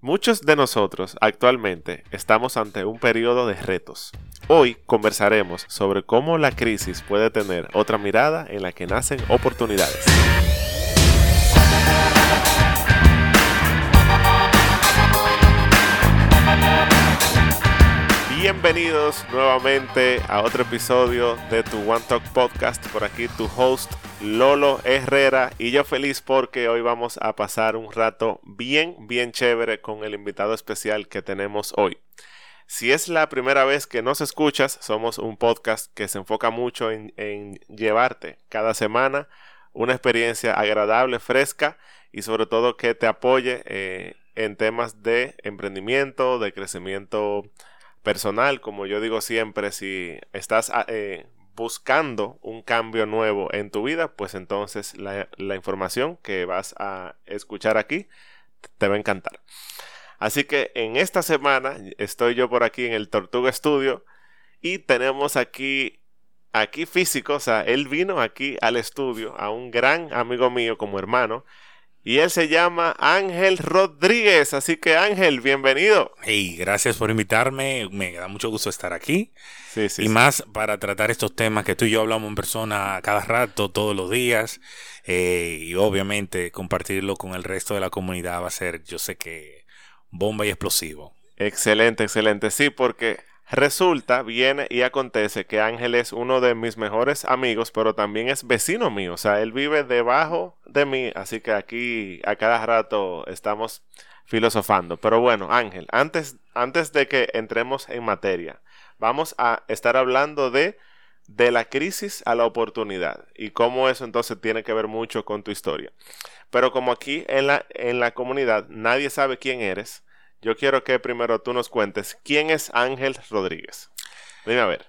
Muchos de nosotros actualmente estamos ante un periodo de retos. Hoy conversaremos sobre cómo la crisis puede tener otra mirada en la que nacen oportunidades. Bienvenidos nuevamente a otro episodio de tu One Talk Podcast. Por aquí tu host Lolo Herrera y yo feliz porque hoy vamos a pasar un rato bien, bien chévere con el invitado especial que tenemos hoy. Si es la primera vez que nos escuchas, somos un podcast que se enfoca mucho en, llevarte cada semana una experiencia agradable, fresca y sobre todo que te apoye eh, en temas de emprendimiento, de crecimiento personal, como yo digo siempre, si estás ah, eh, buscando un cambio nuevo en tu vida, pues entonces la, información que vas a escuchar aquí te va a encantar. Así que en esta semana estoy yo por aquí en el Tortuga Studio y tenemos aquí, aquí físico, o sea, él vino aquí al estudio a un gran amigo mío como hermano y él se llama Ángel Rodríguez. Así que Ángel, bienvenido. Hey, gracias por invitarme. Me da mucho gusto estar aquí. Sí, sí, y más para tratar estos temas que tú y yo hablamos en persona cada rato, todos los días. Eh, y obviamente compartirlo con el resto de la comunidad va a ser, yo sé que, bomba y explosivo. Excelente, excelente. Sí, porque Resulta, viene y acontece que Ángel es uno de mis mejores amigos, pero también es vecino mío. O sea, él vive debajo de mí, así que aquí a cada rato estamos filosofando. Pero bueno, Ángel, antes, antes de que entremos en materia, vamos a estar hablando de, de la crisis a la oportunidad y cómo eso entonces tiene que ver mucho con tu historia. Pero como aquí en la, en la comunidad nadie sabe quién eres, yo quiero que primero tú nos cuentes quién es Ángel Rodríguez. Dime a ver.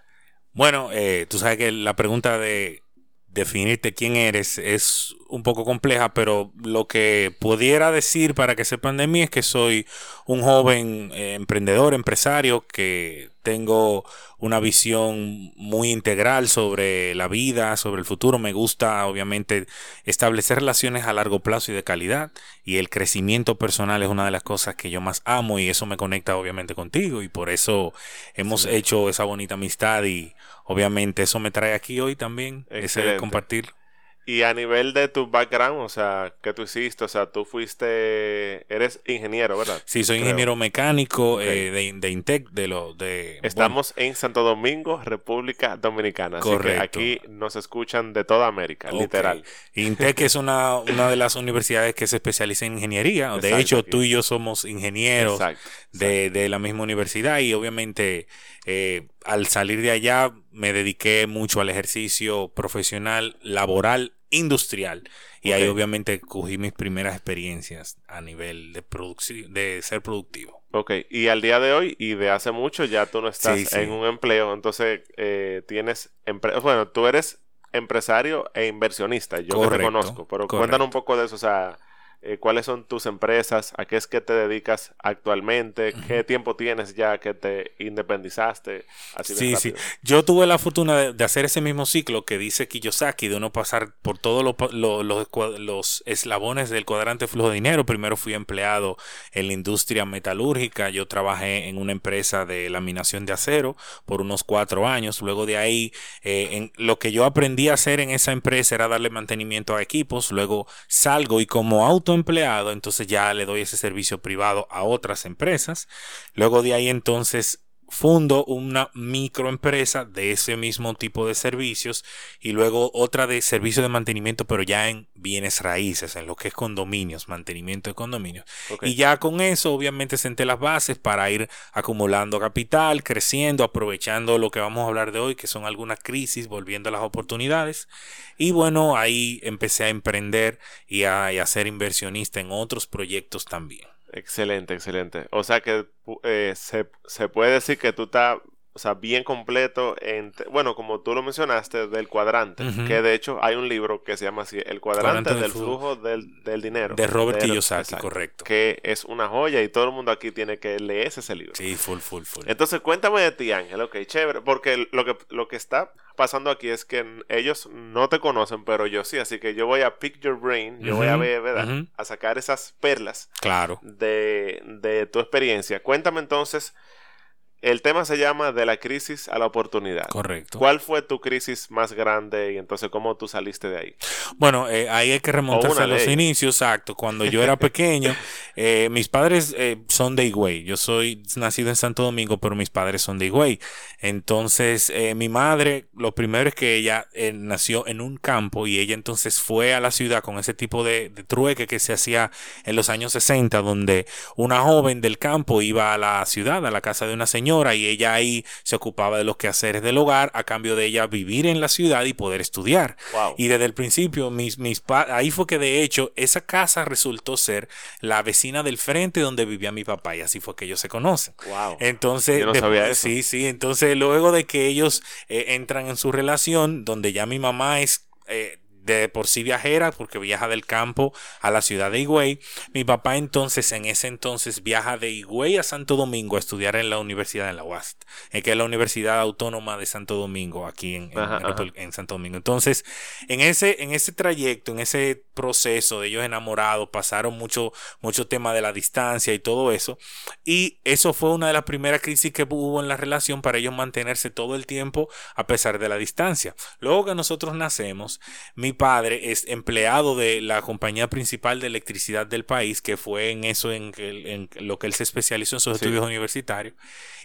Bueno, eh, tú sabes que la pregunta de definirte quién eres es un poco compleja, pero lo que pudiera decir para que sepan de mí es que soy un joven eh, emprendedor, empresario, que tengo una visión muy integral sobre la vida, sobre el futuro. Me gusta, obviamente, establecer relaciones a largo plazo y de calidad. Y el crecimiento personal es una de las cosas que yo más amo y eso me conecta, obviamente, contigo. Y por eso hemos hecho esa bonita amistad y, obviamente, eso me trae aquí hoy también, ese compartir. Y a nivel de tu background, o sea, ¿qué tú hiciste? O sea, tú fuiste, eres ingeniero, ¿verdad? Sí, soy ingeniero mecánico eh, de, de, Intec, de lo de... Estamos en Santo Domingo, República Dominicana. Correcto. Así que aquí nos escuchan de toda América, literal. Intec es una, una de las universidades que se especializa en ingeniería. de hecho, tú y yo somos ingenieros de, de, la misma universidad y obviamente eh, al salir de allá me dediqué mucho al ejercicio profesional, laboral industrial. Y ahí obviamente cogí mis primeras experiencias a nivel de, de ser productivo. Ok, y al día de hoy y de hace mucho ya tú no estás en un empleo, entonces eh, tienes, bueno, tú eres empresario e inversionista, yo te reconozco, pero cuéntanos un poco de eso, o sea, eh, cuáles son tus empresas, a qué es que te dedicas actualmente, qué tiempo tienes ya que te independizaste. Así sí, sí. Yo tuve la fortuna de, hacer ese mismo ciclo que dice Kiyosaki, de uno pasar por todos los, eslabones del cuadrante flujo de dinero. Primero fui empleado en la industria metalúrgica, yo trabajé en una empresa de laminación de acero por unos cuatro años. Luego de ahí, eh, en, lo que yo aprendí a hacer en esa empresa era darle mantenimiento a equipos. Luego salgo y como auto empleado, entonces ya le doy ese servicio privado a otras empresas. Luego de ahí entonces fundo una microempresa de ese mismo tipo de servicios y luego otra de servicio de mantenimiento, pero ya en bienes raíces, en lo que es condominios, mantenimiento de condominios. Y ya con eso, obviamente, senté las bases para ir acumulando capital, creciendo, aprovechando lo que vamos a hablar de hoy, que son algunas crisis, volviendo a las oportunidades. Y bueno, ahí empecé a emprender y a, y a ser inversionista en otros proyectos también. Excelente, excelente. O sea que eh, se, puede decir que tú estás, o sea, bien completo, en, bueno, como tú lo mencionaste, del cuadrante, que de hecho hay un libro que se llama así, El cuadrante, del, flujo, del, del, dinero. De Robert Kiyosaki, correcto. Que es una joya y todo el mundo aquí tiene que leerse ese libro. Sí, full, full, full. Entonces, cuéntame de ti, Ángel, ok, chévere, porque lo que, lo que está pasando aquí es que ellos no te conocen, pero yo sí, así que yo voy a pick your brain, yo voy a ver, ¿verdad? A sacar esas perlas claro. de, de tu experiencia. Cuéntame entonces el tema se llama de la crisis a la oportunidad. Correcto. ¿Cuál fue tu crisis más grande y entonces cómo tú saliste de ahí? Bueno, eh, ahí hay que remontarse a los inicios, exacto. Cuando yo era pequeño, eh, mis padres eh, son de Higüey. Yo soy nacido en Santo Domingo, pero mis padres son de Higüey. Entonces, mi madre, lo primero es que ella nació en un campo y ella entonces fue a la ciudad con ese tipo de, de trueque que se hacía en los años 60, donde una joven del campo iba a la ciudad, a la casa de una señora y ella ahí se ocupaba de los quehaceres del hogar a cambio de ella vivir en la ciudad y poder estudiar. Y desde el principio, mis, mis ahí fue que de hecho esa casa resultó ser la vecina del frente donde vivía mi papá y así fue que ellos se conocen. Entonces, sí, sí, entonces luego de que ellos eh, entran en su relación, donde ya mi mamá es... Eh, de por sí viajera, porque viaja del campo a la ciudad de Higüey. Mi papá entonces, en ese entonces, viaja de Higüey a Santo Domingo a estudiar en la Universidad de la UAST, eh, que es la Universidad Autónoma de Santo Domingo, aquí en, en, Santo Domingo. Entonces, en ese, en ese trayecto, en ese proceso de ellos enamorados, pasaron mucho, mucho tema de la distancia y todo eso. Y eso fue una de las primeras crisis que hubo en la relación para ellos mantenerse todo el tiempo a pesar de la distancia. Luego que nosotros nacemos, mi padre es empleado de la compañía principal de electricidad del país, que fue en eso, en, lo que él se especializó en sus estudios universitarios.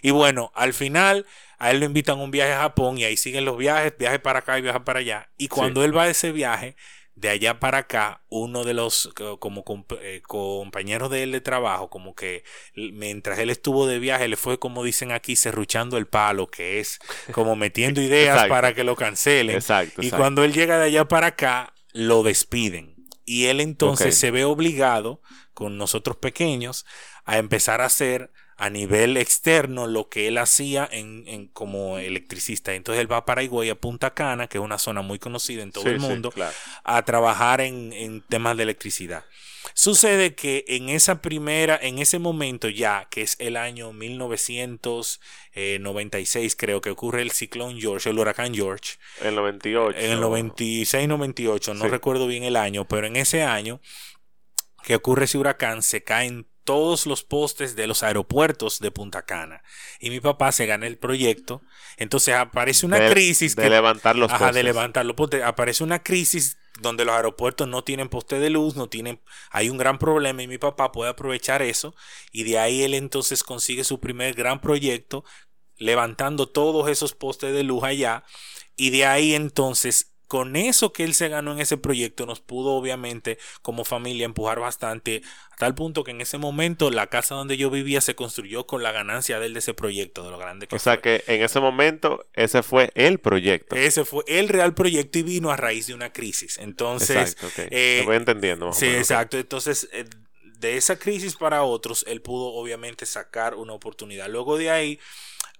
Y bueno, al final a él lo invitan a un viaje a Japón y ahí siguen los viajes, viaje para acá y viaje para allá. Y cuando él va a ese viaje, de allá para acá, uno de los como eh, compañeros de él de trabajo, como que mientras él estuvo de viaje, le fue como dicen aquí, cerruchando el palo, que es como metiendo ideas para que lo cancelen. Exacto, y cuando él llega de allá para acá, lo despiden. Y él entonces se ve obligado, con nosotros pequeños, a empezar a hacer a nivel externo lo que él hacía en, como electricista. Entonces él va para Higüey a Punta Cana, que es una zona muy conocida en todo el mundo, a trabajar en, temas de electricidad. Sucede que en esa primera, en ese momento ya, que es el año 1996, creo que ocurre el ciclón George, el huracán George. El 98. En el 96-98, no recuerdo bien el año, pero en ese año que ocurre ese huracán se caen todos los postes de los aeropuertos de Punta Cana. Y mi papá se gana el proyecto. Entonces aparece una crisis. De levantar los ajá, de levantar los postes. Aparece una crisis donde los aeropuertos no tienen poste de luz, no tienen, hay un gran problema y mi papá puede aprovechar eso y de ahí él entonces consigue su primer gran proyecto levantando todos esos postes de luz allá y de ahí entonces con eso que él se ganó en ese proyecto nos pudo obviamente como familia empujar bastante a tal punto que en ese momento la casa donde yo vivía se construyó con la ganancia de él de ese proyecto, de lo grande que O sea que en ese momento ese fue el proyecto. Ese fue el real proyecto y vino a raíz de una crisis. Entonces... Exacto, eh, voy entendiendo. Sí, exacto. Entonces... Eh, de esa crisis para otros, él pudo obviamente sacar una oportunidad. Luego de ahí,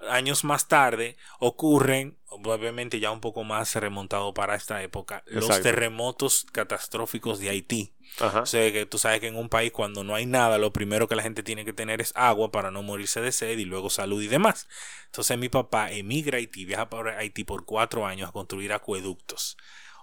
años más tarde ocurren, obviamente ya un poco más remontado para esta época, los terremotos catastróficos de Haití. O sea, que tú sabes que en un país cuando no hay nada, lo primero que la gente tiene que tener es agua para no morirse de sed y luego salud y demás. Entonces mi papá emigra a Haití, viaja para Haití por cuatro años a construir acueductos.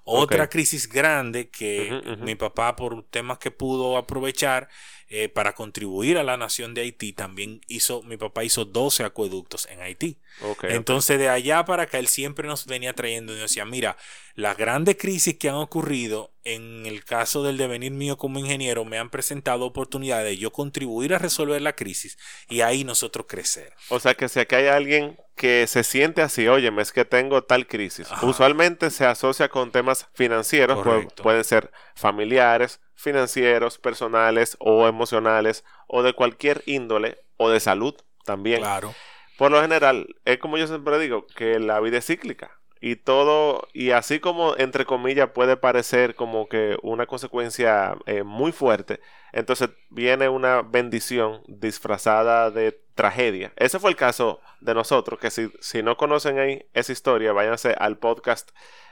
Otra crisis grande que mi papá, por temas que pudo aprovechar, eh, para contribuir a la nación de Haití, también hizo, mi papá hizo 12 acueductos en Haití. Entonces, de allá para acá, él siempre nos venía trayendo y decía, mira, las grandes crisis que han ocurrido en el caso del devenir mío como ingeniero me han presentado oportunidades de yo contribuir a resolver la crisis y ahí nosotros crecer. O sea que si aquí hay alguien que se siente así, oye, es que tengo tal crisis, usualmente se asocia con temas financieros, pueden ser familiares, financieros, personales o emocionales o de cualquier índole o de salud también. Claro. Por lo general, es como yo siempre digo, que la vida es cíclica y todo, y así como entre comillas puede parecer como que una consecuencia eh, muy fuerte, entonces viene una bendición disfrazada de, tragedia. Ese fue el caso de nosotros, que si, si no conocen ahí esa historia, váyanse al podcast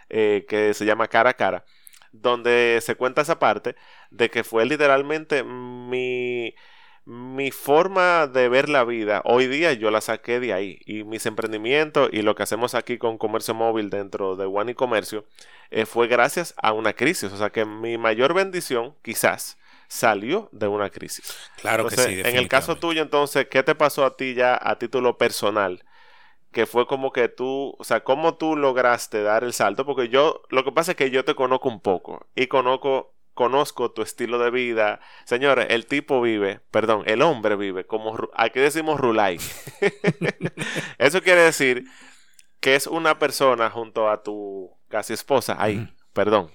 eh, que se llama Cara a Cara, donde se cuenta esa parte de que fue literalmente mi, mi forma de ver la vida. Hoy día yo la saqué de ahí y mis emprendimientos y lo que hacemos aquí con comercio móvil dentro de One y Comercio eh, fue gracias a una crisis. O sea que mi mayor bendición quizás salió de una crisis. Claro que sí. En el caso tuyo, entonces, ¿qué te pasó a ti ya a título personal? Que fue como que tú, o sea, ¿cómo tú lograste dar el salto? Porque yo, lo que pasa es que yo te conozco un poco y conozco, conozco tu estilo de vida. Señores, el tipo vive, perdón, el hombre vive como, aquí decimos Rulay. Eso quiere decir que es una persona junto a tu casi esposa, ahí, perdón,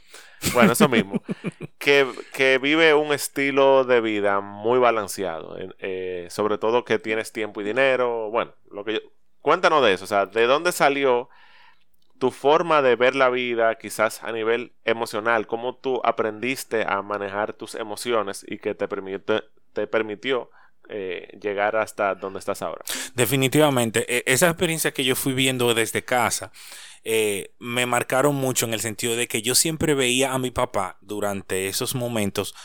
bueno, eso mismo. que, vive un estilo de vida muy balanceado. Eh, sobre todo que tienes tiempo y dinero. Bueno, lo que cuéntanos de eso. O sea, ¿de dónde salió tu forma de ver la vida, quizás a nivel emocional? ¿Cómo tú aprendiste a manejar tus emociones y que te permitió, eh, llegar hasta donde estás ahora. Definitivamente, e, esa experiencia que yo fui viendo desde casa eh, me marcaron mucho en el sentido de que yo siempre veía a mi papá durante esos momentos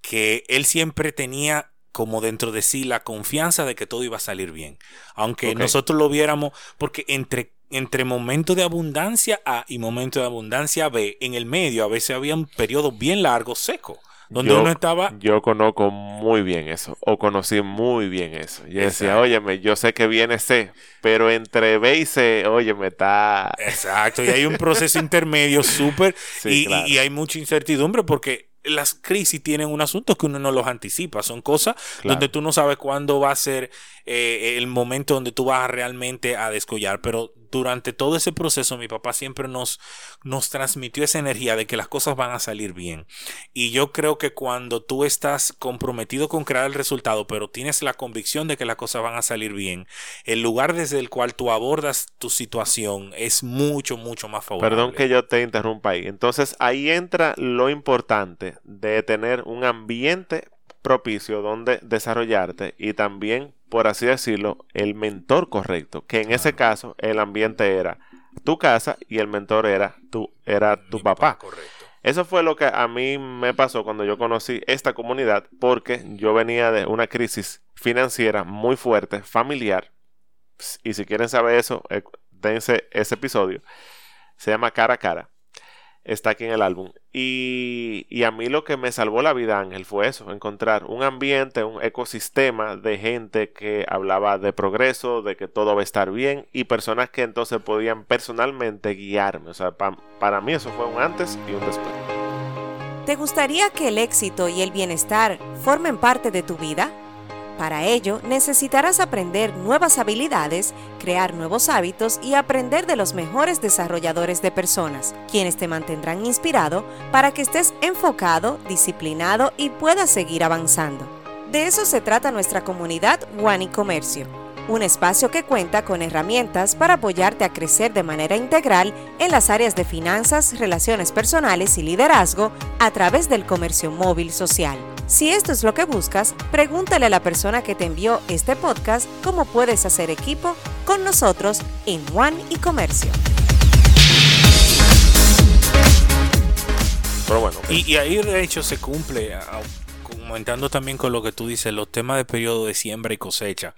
que él siempre tenía como dentro de sí la confianza de que todo iba a salir bien. Aunque nosotros lo viéramos, porque entre, entre momento de abundancia A y momento de abundancia B, en el medio a veces había un periodo bien largo seco donde yo, uno estaba. Yo conozco muy bien eso, o conocí muy bien eso. Yo decía, óyeme, yo sé que viene C, pero entre B y C, óyeme, está. Exacto, y hay un proceso intermedio súper. y, y hay mucha incertidumbre porque las crisis tienen un asunto que uno no los anticipa. Son cosas donde tú no sabes cuándo va a ser eh, el momento donde tú vas realmente a descollar. Pero durante todo ese proceso, mi papá siempre nos, nos transmitió esa energía de que las cosas van a salir bien. Y yo creo que cuando tú estás comprometido con crear el resultado, pero tienes la convicción de que las cosas van a salir bien, el lugar desde el cual tú abordas tu situación es mucho, mucho más favorable. Perdón que yo te interrumpa ahí. Entonces ahí entra lo importante de tener un ambiente propicio donde desarrollarte y también, por así decirlo, el mentor correcto, que en ese caso el ambiente era tu casa y el mentor era tu, era tu papá. Eso fue lo que a mí me pasó cuando yo conocí esta comunidad, porque yo venía de una crisis financiera muy fuerte, familiar, y si quieren saber eso, eh, dense ese episodio. Se llama Cara a Cara está aquí en el álbum. Y, y, a mí lo que me salvó la vida, Ángel, fue eso, encontrar un ambiente, un ecosistema de gente que hablaba de progreso, de que todo va a estar bien y personas que entonces podían personalmente guiarme. O sea, para mí eso fue un antes y un después. ¿Te gustaría que el éxito y el bienestar formen parte de tu vida? Para ello, necesitarás aprender nuevas habilidades, crear nuevos hábitos y aprender de los mejores desarrolladores de personas, quienes te mantendrán inspirado para que estés enfocado, disciplinado y puedas seguir avanzando. De eso se trata nuestra comunidad One y Comercio, un espacio que cuenta con herramientas para apoyarte a crecer de manera integral en las áreas de finanzas, relaciones personales y liderazgo a través del comercio móvil social. Si esto es lo que buscas, pregúntale a la persona que te envió este podcast cómo puedes hacer equipo con nosotros en One y Comercio. y, ahí de hecho se cumple, comentando también con lo que tú dices, los temas de periodo de siembra y cosecha.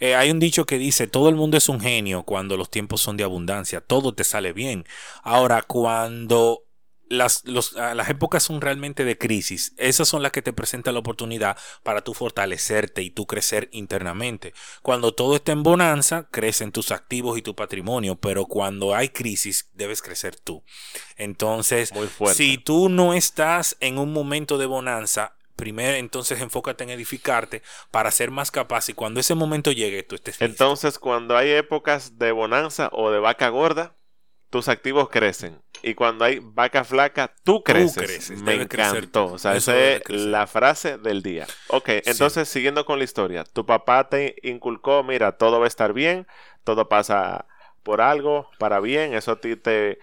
Eh, hay un dicho que dice, todo el mundo es un genio cuando los tiempos son de abundancia, todo te sale bien. Ahora, cuando las, ah, las épocas son realmente de crisis. Esas son las que te presentan la oportunidad para tú fortalecerte y tú crecer internamente. Cuando todo está en bonanza, crecen tus activos y tu patrimonio, pero cuando hay crisis, debes crecer tú. Entonces, si tú no estás en un momento de bonanza, primero entonces enfócate en edificarte para ser más capaz y cuando ese momento llegue tú estés Entonces, cuando hay épocas de bonanza o de vaca gorda, tus activos crecen. Y cuando hay vaca flaca, tú creces. Me encantó. O sea, esa es la frase del día. Ok, entonces siguiendo con la historia. Tu papá te inculcó, mira, todo va a estar bien, todo pasa por algo, para bien. Eso a ti te,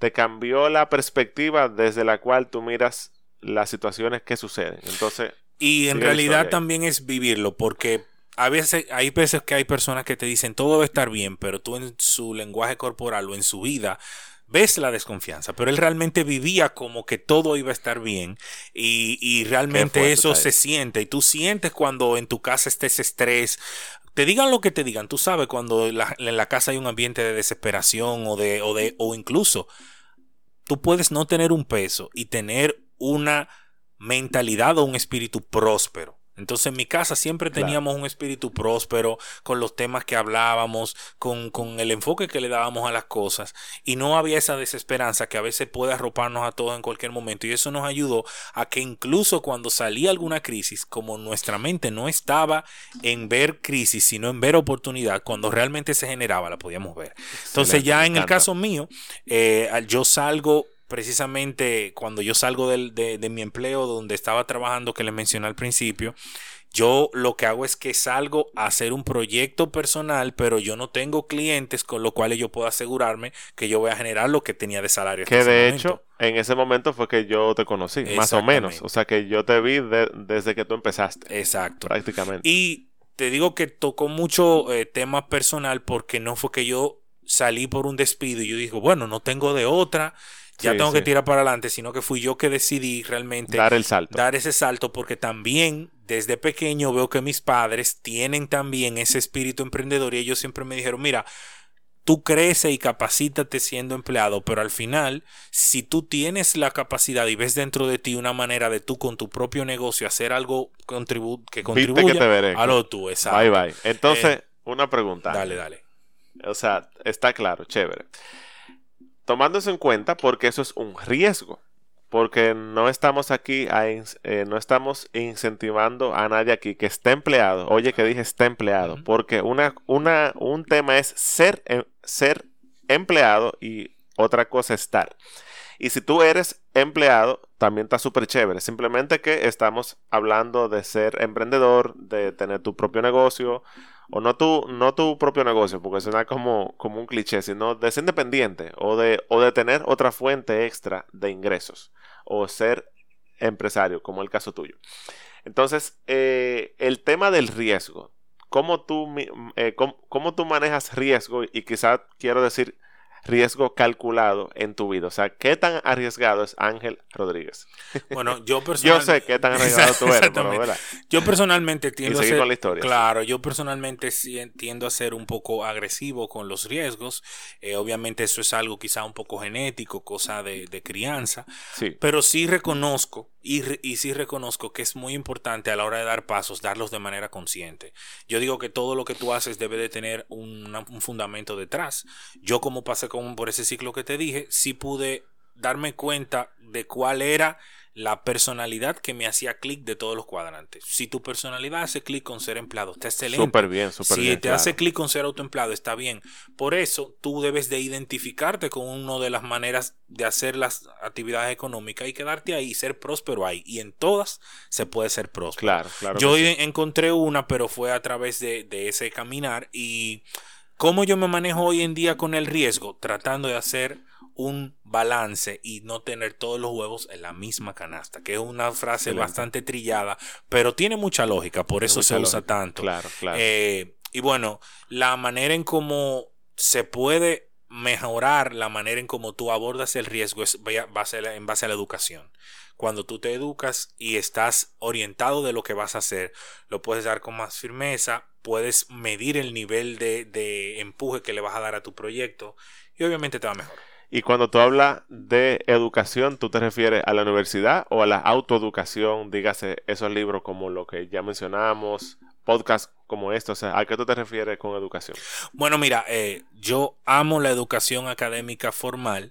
te cambió la perspectiva desde la cual tú miras las situaciones que suceden. Entonces... Y en realidad también es vivirlo, porque a veces, hay veces que hay personas que te dicen todo va a estar bien, pero tú en su lenguaje corporal o en su vida ves la desconfianza, pero él realmente vivía como que todo iba a estar bien y, realmente eso se siente y tú sientes cuando en tu casa estés estrés. Te digan lo que te digan, tú sabes cuando en la casa hay un ambiente de desesperación o de, o de, o incluso tú puedes no tener un peso y tener una mentalidad o un espíritu próspero. Entonces en mi casa siempre teníamos un espíritu próspero con los temas que hablábamos, con, con, el enfoque que le dábamos a las cosas y no había esa desesperanza que a veces puede arroparnos a todos en cualquier momento y eso nos ayudó a que incluso cuando salía alguna crisis, como nuestra mente no estaba en ver crisis, sino en ver oportunidad, cuando realmente se generaba la podíamos ver. Entonces ya en el caso mío, eh, yo salgo precisamente cuando yo salgo de, mi empleo donde estaba trabajando que les mencioné al principio, yo lo que hago es que salgo a hacer un proyecto personal, pero yo no tengo clientes con los cuales yo puedo asegurarme que yo voy a generar lo que tenía de salario. Que de hecho, en ese momento fue que yo te conocí, más o menos. O sea que yo te vi desde que tú empezaste. Exacto. Prácticamente. Y te digo que tocó mucho eh, tema personal porque no fue que yo salí por un despido y yo digo, bueno, no tengo de otra ya tengo que tirar para adelante, sino que fui yo que decidí realmente dar el salto. Dar ese salto porque también desde pequeño veo que mis padres tienen también ese espíritu emprendedor y ellos siempre me dijeron, mira, tú creces y capacítate siendo empleado, pero al final, si tú tienes la capacidad y ves dentro de ti una manera de tú con tu propio negocio hacer algo que contribuya a lo tú, exacto. Bye bye. Entonces, eh, una pregunta. Dale, dale. O sea, está claro, chévere tomando eso en cuenta porque eso es un riesgo. Porque no estamos aquí, eh, no estamos incentivando a nadie aquí que esté empleado. Oye, que dije esté empleado. Porque una, una, un tema es ser, em, ser empleado y otra cosa estar. Y si tú eres empleado, también está súper chévere. Simplemente que estamos hablando de ser emprendedor, de tener tu propio negocio, o no tu, no tu propio negocio, porque suena como, como un cliché, sino de ser independiente o de, o de tener otra fuente extra de ingresos o ser empresario, como el caso tuyo. Entonces, eh, el tema del riesgo, ¿cómo tú, eh, cómo tú manejas riesgo? Y quizás quiero decir riesgo calculado en tu vida? O sea, ¿qué tan arriesgado es Ángel Rodríguez? Bueno, yo personalmente... yo sé qué tan arriesgado tú eres, pero, ¿verdad? Yo personalmente tiendo a ser... con la historia. Claro, yo personalmente tiendo a ser un poco agresivo con los riesgos. Eh, obviamente eso es algo quizá un poco genético, cosa de, de crianza. Sí. Pero sí reconozco y, y, sí reconozco que es muy importante a la hora de dar pasos, darlos de manera consciente. Yo digo que todo lo que tú haces debe de tener un, un fundamento detrás. Yo como pasé con, por ese ciclo que te dije, sí pude darme cuenta de cuál era la personalidad que me hacía clic de todos los cuadrantes. Si tu personalidad hace clic con ser empleado, está excelente. Súper bien, súper bien. Si te hace clic con ser autoempleado, está bien. Por eso, tú debes de identificarte con una de las maneras de hacer las actividades económicas y quedarte ahí y ser próspero ahí. Y en todas se puede ser próspero. Claro, claro. Yo encontré una, pero fue a través de, de ese caminar. Y cómo yo me manejo hoy en día con el riesgo, tratando de hacer un balance y no tener todos los huevos en la misma canasta, que es una frase bastante trillada, pero tiene mucha lógica, por eso se usa tanto. Claro, claro. Eh, y bueno, la manera en cómo se puede mejorar la manera en cómo tú abordas el riesgo es en base a la educación. Cuando tú te educas y estás orientado de lo que vas a hacer, lo puedes dar con más firmeza, puedes medir el nivel de, de empuje que le vas a dar a tu proyecto y obviamente te va mejor. Y cuando tú hablas de educación, ¿tú te refieres a la universidad o a la autoeducación? Dígase esos libros como lo que ya mencionamos, podcast como esto, o sea, ¿a qué tú te refieres con educación? Bueno, mira, eh, yo amo la educación académica formal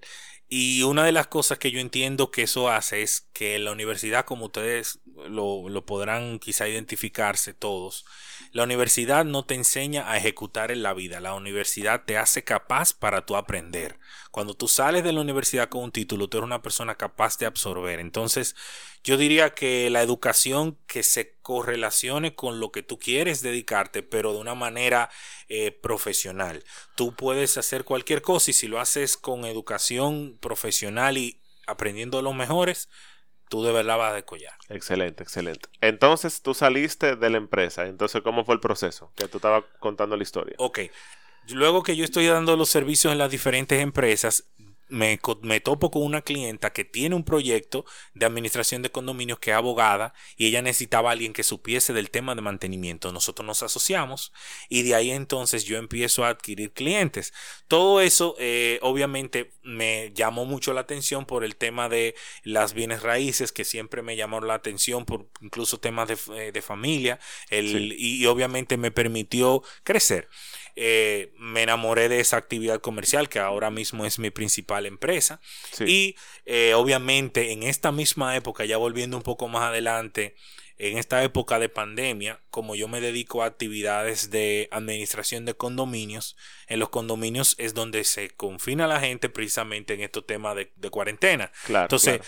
y una de las cosas que yo entiendo que eso hace es que la universidad, como ustedes lo, lo podrán quizá identificarse todos, la universidad no te enseña a ejecutar en la vida, la universidad te hace capaz para tú aprender. Cuando tú sales de la universidad con un título, tú eres una persona capaz de absorber. Entonces, yo diría que la educación que se correlacione con lo que tú quieres dedicarte, pero de una manera eh, profesional. Tú puedes hacer cualquier cosa y si lo haces con educación profesional y aprendiendo los mejores, tú de verdad vas a descollar. Excelente, excelente. Entonces tú saliste de la empresa. Entonces, ¿cómo fue el proceso? Que tú estabas contando la historia. Ok. Luego que yo estoy dando los servicios en las diferentes empresas, me, topo con una clienta que tiene un proyecto de administración de condominios que es abogada y ella necesitaba a alguien que supiese del tema de mantenimiento. Nosotros nos asociamos y de ahí entonces yo empiezo a adquirir clientes. Todo eso eh, obviamente me llamó mucho la atención por el tema de las bienes raíces que siempre me llamaron la atención por incluso temas de, eh, familia y obviamente me permitió crecer. Eh, me enamoré de esa actividad comercial que ahora mismo es mi principal empresa. Y eh, obviamente en esta misma época, ya volviendo un poco más adelante, en esta época de pandemia, como yo me dedico a actividades de administración de condominios, en los condominios es donde se confina la gente precisamente en estos temas de, cuarentena. Entonces,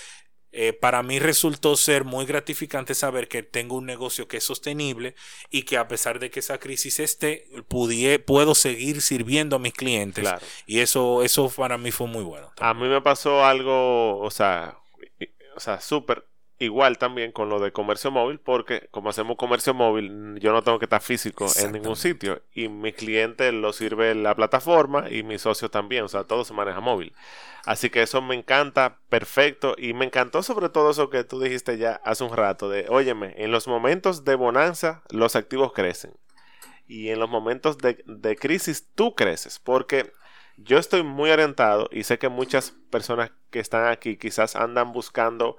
eh, para mí resultó ser muy gratificante saber que tengo un negocio que es sostenible y que a pesar de que esa crisis esté, puedo seguir sirviendo a mis clientes. Y eso, eso para mí fue muy bueno. A mí me pasó algo, o sea, o sea, súper igual también con lo de comercio móvil, porque como hacemos comercio móvil, yo no tengo que estar físico en ningún sitio y mi cliente lo sirve la plataforma y mi socio también, o sea, todo se maneja móvil. Así que eso me encanta, perfecto. Y me encantó sobre todo eso que tú dijiste ya hace un rato, de, óyeme, en los momentos de bonanza los activos crecen. Y en los momentos de, de crisis tú creces. Porque yo estoy muy orientado y sé que muchas personas que están aquí quizás andan buscando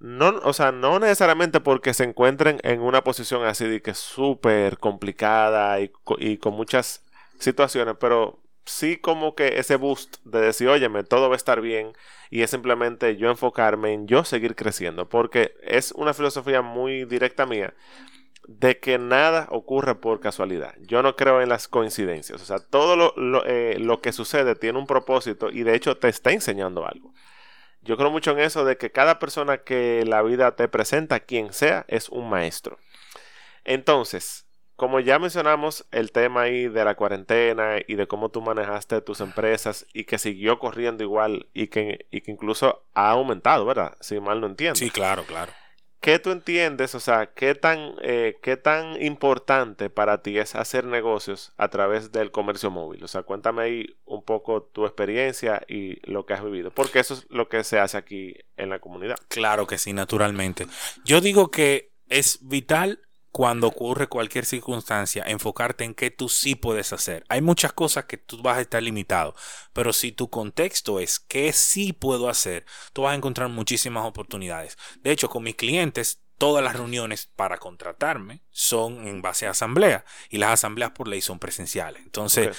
no, o sea, no necesariamente porque se encuentren en una posición así de que súper complicada y, con muchas situaciones, pero sí como que ese boost de decir, óyeme, todo va a estar bien y es simplemente yo enfocarme en yo seguir creciendo, porque es una filosofía muy directa mía de que nada ocurre por casualidad. Yo no creo en las coincidencias, o sea, todo lo, lo, eh, lo que sucede tiene un propósito y de hecho te está enseñando algo. Yo creo mucho en eso de que cada persona que la vida te presenta, quien sea, es un maestro. Entonces, como ya mencionamos el tema ahí de la cuarentena y de cómo tú manejaste tus empresas y que siguió corriendo igual y que, incluso ha aumentado, ¿verdad? Si mal no entiendo. Sí, claro, claro. ¿Qué tú entiendes? O sea, ¿qué tan, eh, ¿qué tan importante para ti es hacer negocios a través del comercio móvil? O sea, cuéntame ahí un poco tu experiencia y lo que has vivido, porque eso es lo que se hace aquí en la comunidad. Claro que sí, naturalmente. Yo digo que es vital cuando ocurre cualquier circunstancia, enfocarte en qué tú sí puedes hacer. Hay muchas cosas que tú vas a estar limitado, pero si tu contexto es qué sí puedo hacer, tú vas a encontrar muchísimas oportunidades. De hecho, con mis clientes, todas las reuniones para contratarme son en base a asamblea y las asambleas por ley son presenciales. Entonces,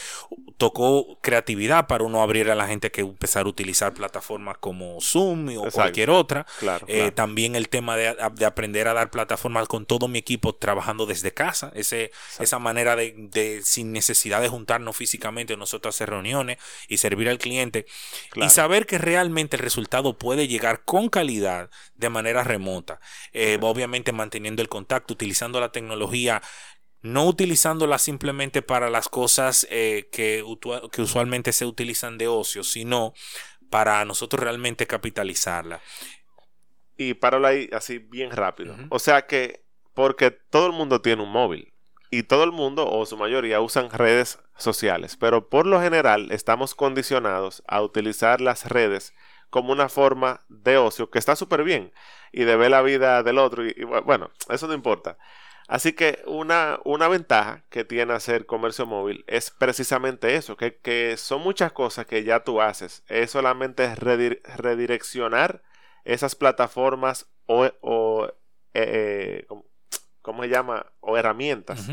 tocó creatividad para uno abrir a la gente que empezar a utilizar plataformas como Zoom o cualquier otra. Eh, también el tema de, aprender a dar plataformas con todo mi equipo trabajando desde casa, ese, esa manera de, sin necesidad de juntarnos físicamente, nosotros hacer reuniones y servir al cliente y saber que realmente el resultado puede llegar con calidad de manera remota. Eh, obviamente manteniendo el contacto, utilizando la tecnología no utilizándola simplemente para las cosas eh, que, que, usualmente se utilizan de ocio, sino para nosotros realmente capitalizarla. Y para ahí así bien rápido. O sea que, porque todo el mundo tiene un móvil y todo el mundo o su mayoría usan redes sociales, pero por lo general estamos condicionados a utilizar las redes como una forma de ocio que está súper bien y de ver la vida del otro y bueno, eso no importa. Así que una, una ventaja que tiene hacer comercio móvil es precisamente eso, que, son muchas cosas que ya tú haces. Es solamente redireccionar esas plataformas o, o eh, eh, ¿cómo se llama? O herramientas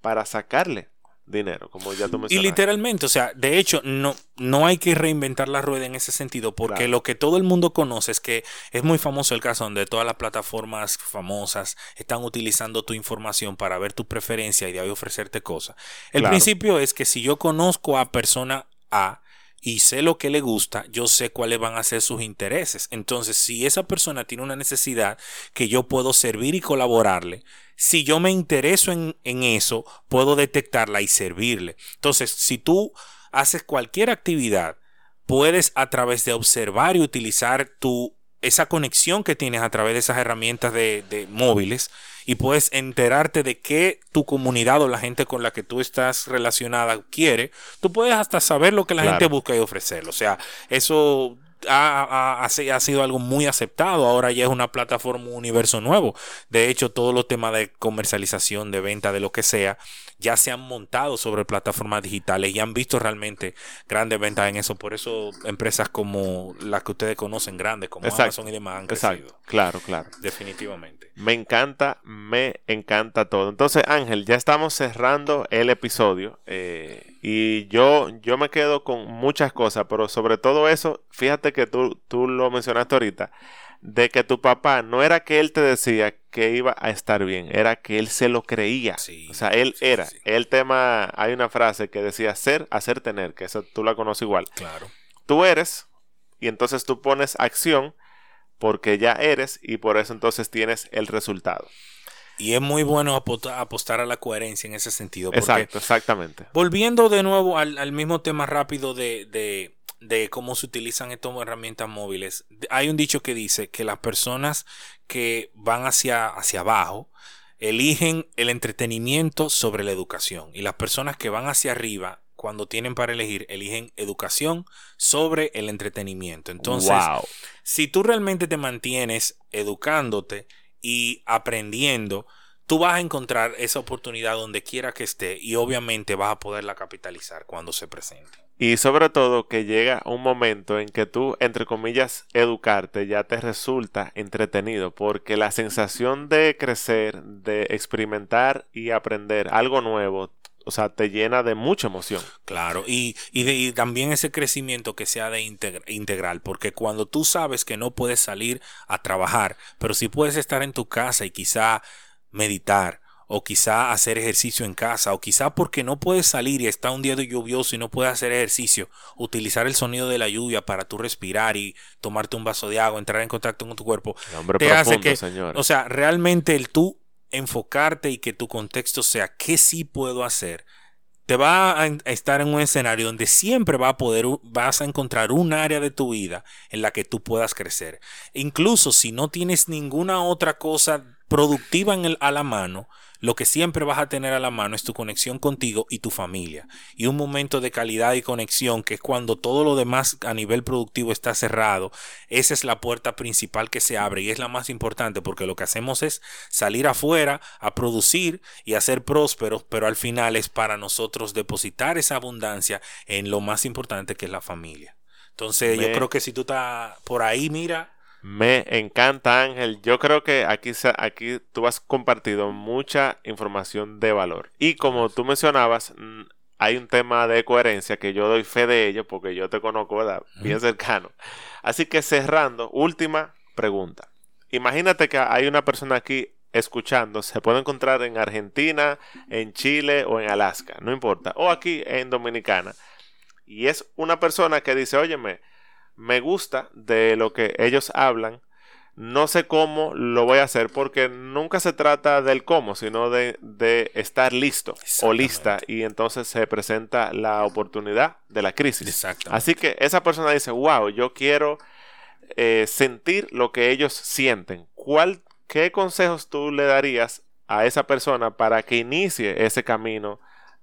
para sacarle dinero, como ya tú Y literalmente, o sea, de hecho, no, no hay que reinventar la rueda en ese sentido, porque lo que todo el mundo conoce es que es muy famoso el caso donde todas las plataformas famosas están utilizando tu información para ver tu preferencia y de ahí ofrecerte cosas. El principio es que si yo conozco a persona A, y sé lo que le gusta, yo sé cuáles van a ser sus intereses. Entonces, si esa persona tiene una necesidad que yo puedo servir y colaborarle, si yo me intereso en, eso, puedo detectarla y servirle. Entonces, si tú haces cualquier actividad, puedes a través de observar y utilizar tu esa conexión que tienes a través de esas herramientas de, móviles y puedes enterarte de qué tu comunidad o la gente con la que tú estás relacionada quiere, tú puedes hasta saber lo que la gente busca y ofrecer. O sea, eso ha, ha, sido algo muy aceptado. Ahora ya es una plataforma, un universo nuevo. De hecho, todos los temas de comercialización, de venta, de lo que sea, ya se han montado sobre plataformas digitales y han visto realmente grandes ventas en eso. Por eso empresas como las que ustedes conocen, grandes, como Amazon y demás, han crecido. Claro, claro. Definitivamente. Me encanta, me encanta todo. Entonces, Ángel, ya estamos cerrando el episodio. Eh, y yo, yo me quedo con muchas cosas, pero sobre todo eso, fíjate que tú, tú lo mencionaste ahorita de que tu papá no era que él te decía que iba a estar bien, era que él se lo creía. o sea, él era. El tema, hay una frase que decía ser, hacer, tener, que eso tú la conoces igual. Claro. Tú eres y entonces tú pones acción porque ya eres y por eso entonces tienes el resultado. Y es muy bueno apostar a la coherencia en ese sentido. Exacto, exactamente. Volviendo de nuevo al, mismo tema rápido de de cómo se utilizan estas herramientas móviles. Hay un dicho que dice que las personas que van hacia, hacia abajo eligen el entretenimiento sobre la educación y las personas que van hacia arriba cuando tienen para elegir eligen educación sobre el entretenimiento. Entonces, si tú realmente te mantienes educándote y aprendiendo, tú vas a encontrar esa oportunidad donde quiera que esté y obviamente vas a poderla capitalizar cuando se presente. Y sobre todo que llega un momento en que tú, entre comillas, educarte ya te resulta entretenido, porque la sensación de crecer, de experimentar y aprender algo nuevo, o sea, te llena de mucha emoción. Claro, y, y, también ese crecimiento que sea de integral, porque cuando tú sabes que no puedes salir a trabajar, pero si puedes estar en tu casa y quizá meditar, o quizá hacer ejercicio en casa, o quizá porque no puedes salir y está un día de lluvioso y no puedes hacer ejercicio, utilizar el sonido de la lluvia para tú respirar y tomarte un vaso de agua, entrar en contacto con tu cuerpo, te hace que, o sea, realmente el tú enfocarte y que tu contexto sea qué sí puedo hacer, te va a estar en un escenario donde siempre va a poder, vas a encontrar un área de tu vida en la que tú puedas crecer. Incluso si no tienes ninguna otra cosa productiva en el, a la mano, lo que siempre vas a tener a la mano es tu conexión contigo y tu familia. Y un momento de calidad y conexión, que es cuando todo lo demás a nivel productivo está cerrado, esa es la puerta principal que se abre y es la más importante porque lo que hacemos es salir afuera a producir y a ser prósperos, pero al final es para nosotros depositar esa abundancia en lo más importante que es la familia. Entonces yo creo que si tú estás por ahí, mira, me encanta, Ángel. Yo creo que aquí, aquí tú has compartido mucha información de valor. Y como tú mencionabas, hay un tema de coherencia que yo doy fe de ello porque yo te conozco bien cercano. Así que cerrando, última pregunta. Imagínate que hay una persona aquí escuchando, se puede encontrar en Argentina, en Chile o en Alaska, no importa, o aquí en Dominicana. Y es una persona que dice, óyeme, me gusta de lo que ellos hablan. No sé cómo lo voy a hacer porque nunca se trata del cómo, sino de, estar listo o lista y entonces se presenta la oportunidad de la crisis. Así que esa persona dice, wow, yo quiero eh, sentir lo que ellos sienten. ¿Cuál, ¿Qué consejos tú le darías a esa persona para que inicie ese camino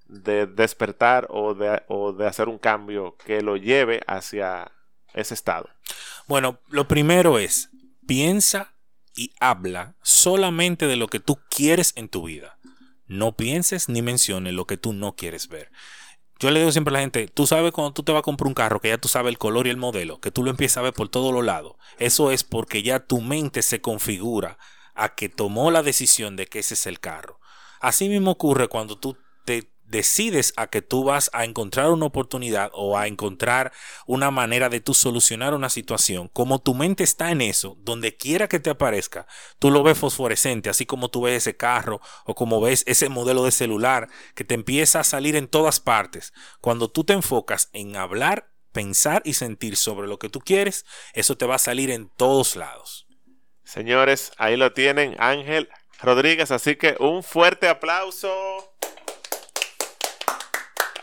de despertar o de, o de hacer un cambio que lo lleve hacia ese estado? Bueno, lo primero es, piensa y habla solamente de lo que tú quieres en tu vida. No pienses ni menciones lo que tú no quieres ver. Yo le digo siempre a la gente, tú sabes cuando tú te vas a comprar un carro, que ya tú sabes el color y el modelo, que tú lo empiezas a ver por todos los lados. Eso es porque ya tu mente se configura a que tomó la decisión de que ese es el carro. Así mismo ocurre cuando tú te decides a que tú vas a encontrar una oportunidad o a encontrar una manera de tú solucionar una situación, como tu mente está en eso, donde quiera que te aparezca, tú lo ves fosforescente, así como tú ves ese carro o como ves ese modelo de celular que te empieza a salir en todas partes. Cuando tú te enfocas en hablar, pensar y sentir sobre lo que tú quieres, eso te va a salir en todos lados. Señores, ahí lo tienen, Ángel Rodríguez, así que un fuerte aplauso.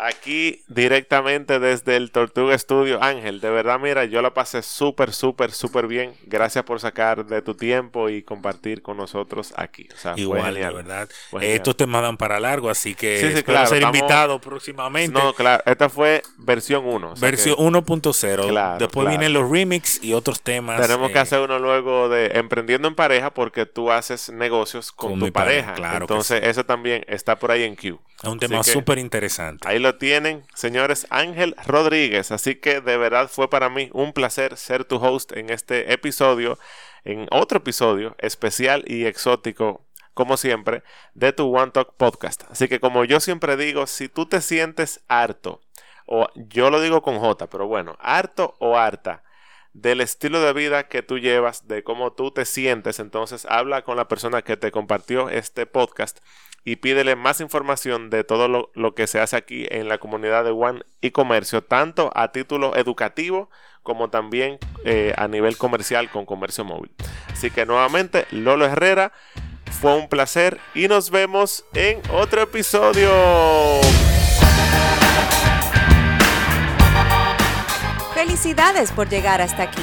Aquí directamente desde el Tortuga Studio. Ángel, de verdad, mira, yo la pasé súper, súper, súper bien. Gracias por sacar de tu tiempo y compartir con nosotros aquí. Igual, la verdad. Estos temas dan para largo, así que sí, sí, claro, ser invitado próximamente. No, claro, esta fue versión 1. versión 1.0. Después vienen los remix y otros temas. Tenemos que eh, hacer uno luego de Emprendiendo en Pareja porque tú haces negocios con, tu pareja. Claro Entonces, eso también está por ahí en Q. Es un tema súper interesante. Ahí lo tienen, señores, Ángel Rodríguez. Así que de verdad fue para mí un placer ser tu host en este episodio, en otro episodio especial y exótico, como siempre, de tu One Talk Podcast. Así que como yo siempre digo, si tú te sientes harto, o yo lo digo con J, pero bueno, harto o harta del estilo de vida que tú llevas, de cómo tú te sientes, entonces habla con la persona que te compartió este podcast y pídele más información de todo lo, que se hace aquí en la comunidad de One y Comercio, tanto a título educativo como también eh, a nivel comercial con comercio móvil. Así que nuevamente, Lolo Herrera, fue un placer y nos vemos en otro episodio. Felicidades por llegar hasta aquí.